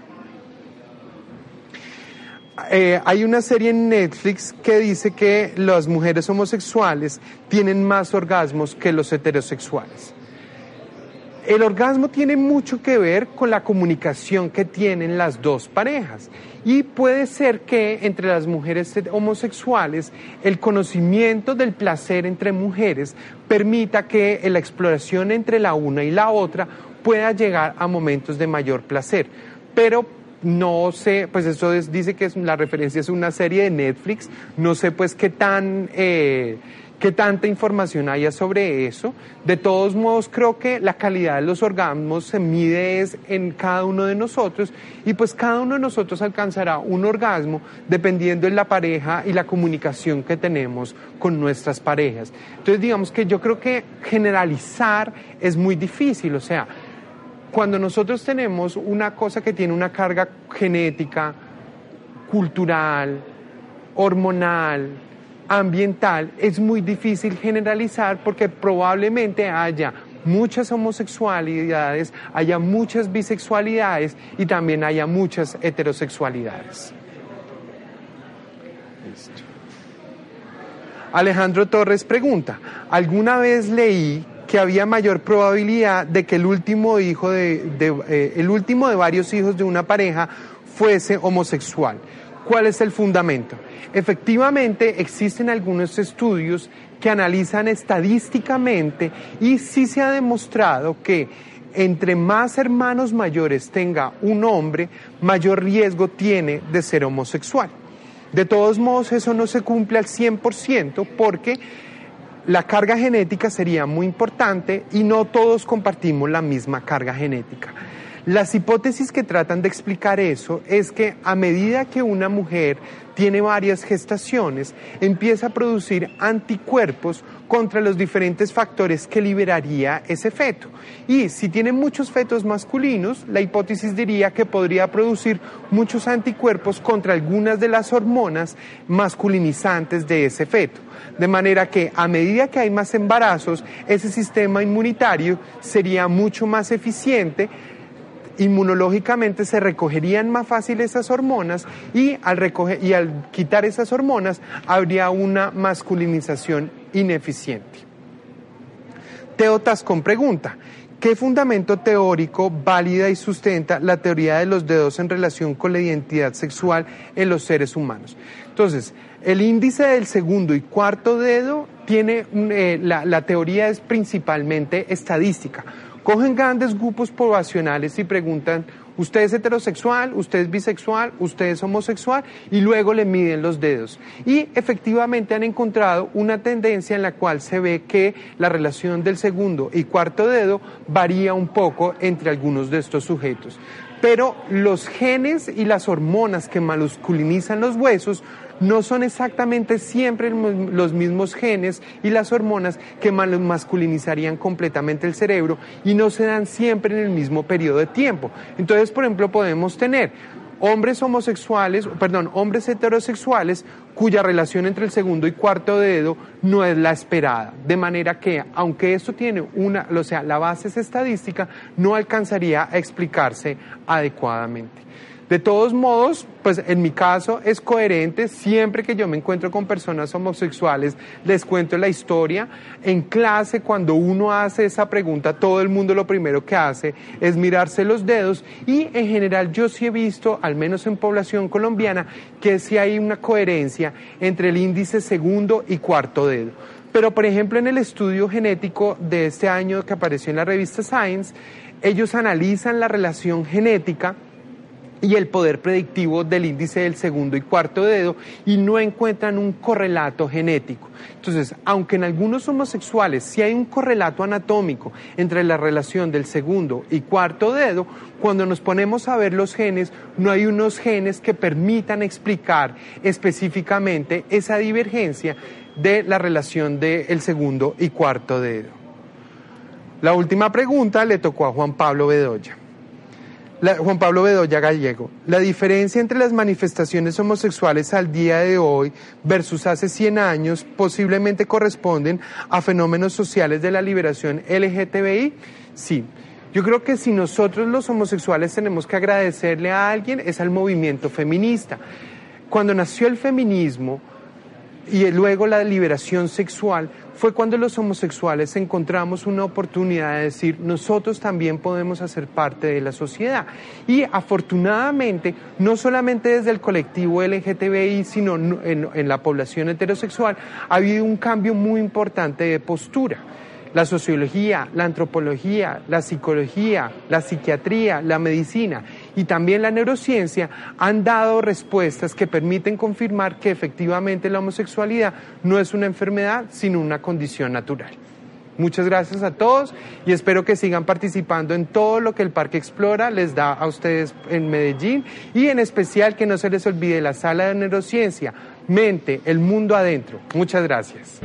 Eh, hay una serie en Netflix que dice que las mujeres homosexuales tienen más orgasmos que los heterosexuales. El orgasmo tiene mucho que ver con la comunicación que tienen las dos parejas y puede ser que entre las mujeres homosexuales el conocimiento del placer entre mujeres permita que la exploración entre la una y la otra pueda llegar a momentos de mayor placer. Pero no sé, pues eso dice que la referencia es una serie de Netflix, no sé pues qué tan... Eh, qué tanta información haya sobre eso. De todos modos, creo que la calidad de los orgasmos se mide en cada uno de nosotros y pues cada uno de nosotros alcanzará un orgasmo dependiendo de la pareja y la comunicación que tenemos con nuestras parejas. Entonces, digamos que yo creo que generalizar es muy difícil, o sea, cuando nosotros tenemos una cosa que tiene una carga genética, cultural, hormonal, ambiental, es muy difícil generalizar porque probablemente haya muchas homosexualidades, haya muchas bisexualidades y también haya muchas heterosexualidades. Alejandro Torres pregunta, ¿alguna vez leí que había mayor probabilidad de que el último hijo de, eh, el último de varios hijos de una pareja fuese homosexual? ¿Cuál es el fundamento? Efectivamente, existen algunos estudios que analizan estadísticamente y sí se ha demostrado que entre más hermanos mayores tenga un hombre, mayor riesgo tiene de ser homosexual. De todos modos, eso no se cumple al 100% porque la carga genética sería muy importante y no todos compartimos la misma carga genética. Las hipótesis que tratan de explicar eso es que a medida que una mujer tiene varias gestaciones, empieza a producir anticuerpos contra los diferentes factores que liberaría ese feto. Y si tiene muchos fetos masculinos, la hipótesis diría que podría producir muchos anticuerpos contra algunas de las hormonas masculinizantes de ese feto. De manera que a medida que hay más embarazos, ese sistema inmunitario sería mucho más eficiente inmunológicamente se recogerían más fácil esas hormonas y al, recoger, y al quitar esas hormonas habría una masculinización ineficiente. Teo Tascón pregunta, ¿qué fundamento teórico valida y sustenta la teoría de los dedos en relación con la identidad sexual en los seres humanos? Entonces, el índice del segundo y cuarto dedo tiene, eh, la teoría es principalmente estadística Cogen grandes grupos poblacionales y preguntan, usted es heterosexual, usted es bisexual, usted es homosexual, y luego le miden los dedos. Y efectivamente han encontrado una tendencia en la cual se ve que la relación del segundo y cuarto dedo varía un poco entre algunos de estos sujetos. Pero los genes y las hormonas que masculinizan los huesos no son exactamente siempre los mismos genes y las hormonas que masculinizarían completamente el cerebro y no se dan siempre en el mismo periodo de tiempo. Entonces, por ejemplo, podemos tener hombres homosexuales, perdón, hombres heterosexuales cuya relación entre el segundo y cuarto dedo no es la esperada. De manera que, aunque esto tiene una, o sea, la base es estadística, no alcanzaría a explicarse adecuadamente. De todos modos, pues en mi caso es coherente, siempre que yo me encuentro con personas homosexuales, les cuento la historia. En clase, cuando uno hace esa pregunta, todo el mundo lo primero que hace es mirarse los dedos y en general yo sí he visto, al menos en población colombiana, que sí hay una coherencia entre el índice segundo y cuarto dedo. Pero, por ejemplo, en el estudio genético de este año que apareció en la revista Science, ellos analizan la relación genética y el poder predictivo del índice del segundo y cuarto dedo y no encuentran un correlato genético. Entonces, aunque en algunos homosexuales sí hay un correlato anatómico entre la relación del segundo y cuarto dedo, cuando nos ponemos a ver los genes, no hay unos genes que permitan explicar específicamente esa divergencia de la relación del segundo y cuarto dedo. La última pregunta le tocó a Juan Pablo Bedoya. Juan Pablo Bedoya Gallego, la diferencia entre las manifestaciones homosexuales al día de hoy versus hace 100 años posiblemente corresponden a fenómenos sociales de la liberación LGTBI? Sí. Yo creo que si nosotros los homosexuales tenemos que agradecerle a alguien es al movimiento feminista. Cuando nació el feminismo y luego la liberación sexual, fue cuando los homosexuales encontramos una oportunidad de decir, nosotros también podemos hacer parte de la sociedad. Y afortunadamente, no solamente desde el colectivo LGTBI, sino en, en la población heterosexual, ha habido un cambio muy importante de postura la sociología, la antropología, la psicología, la psiquiatría, la medicina y también la neurociencia han dado respuestas que permiten confirmar que efectivamente la homosexualidad no es una enfermedad, sino una condición natural. Muchas gracias a todos y espero que sigan participando en todo lo que el Parque Explora les da a ustedes en Medellín y en especial que no se les olvide la sala de neurociencia, mente, el mundo adentro. Muchas gracias.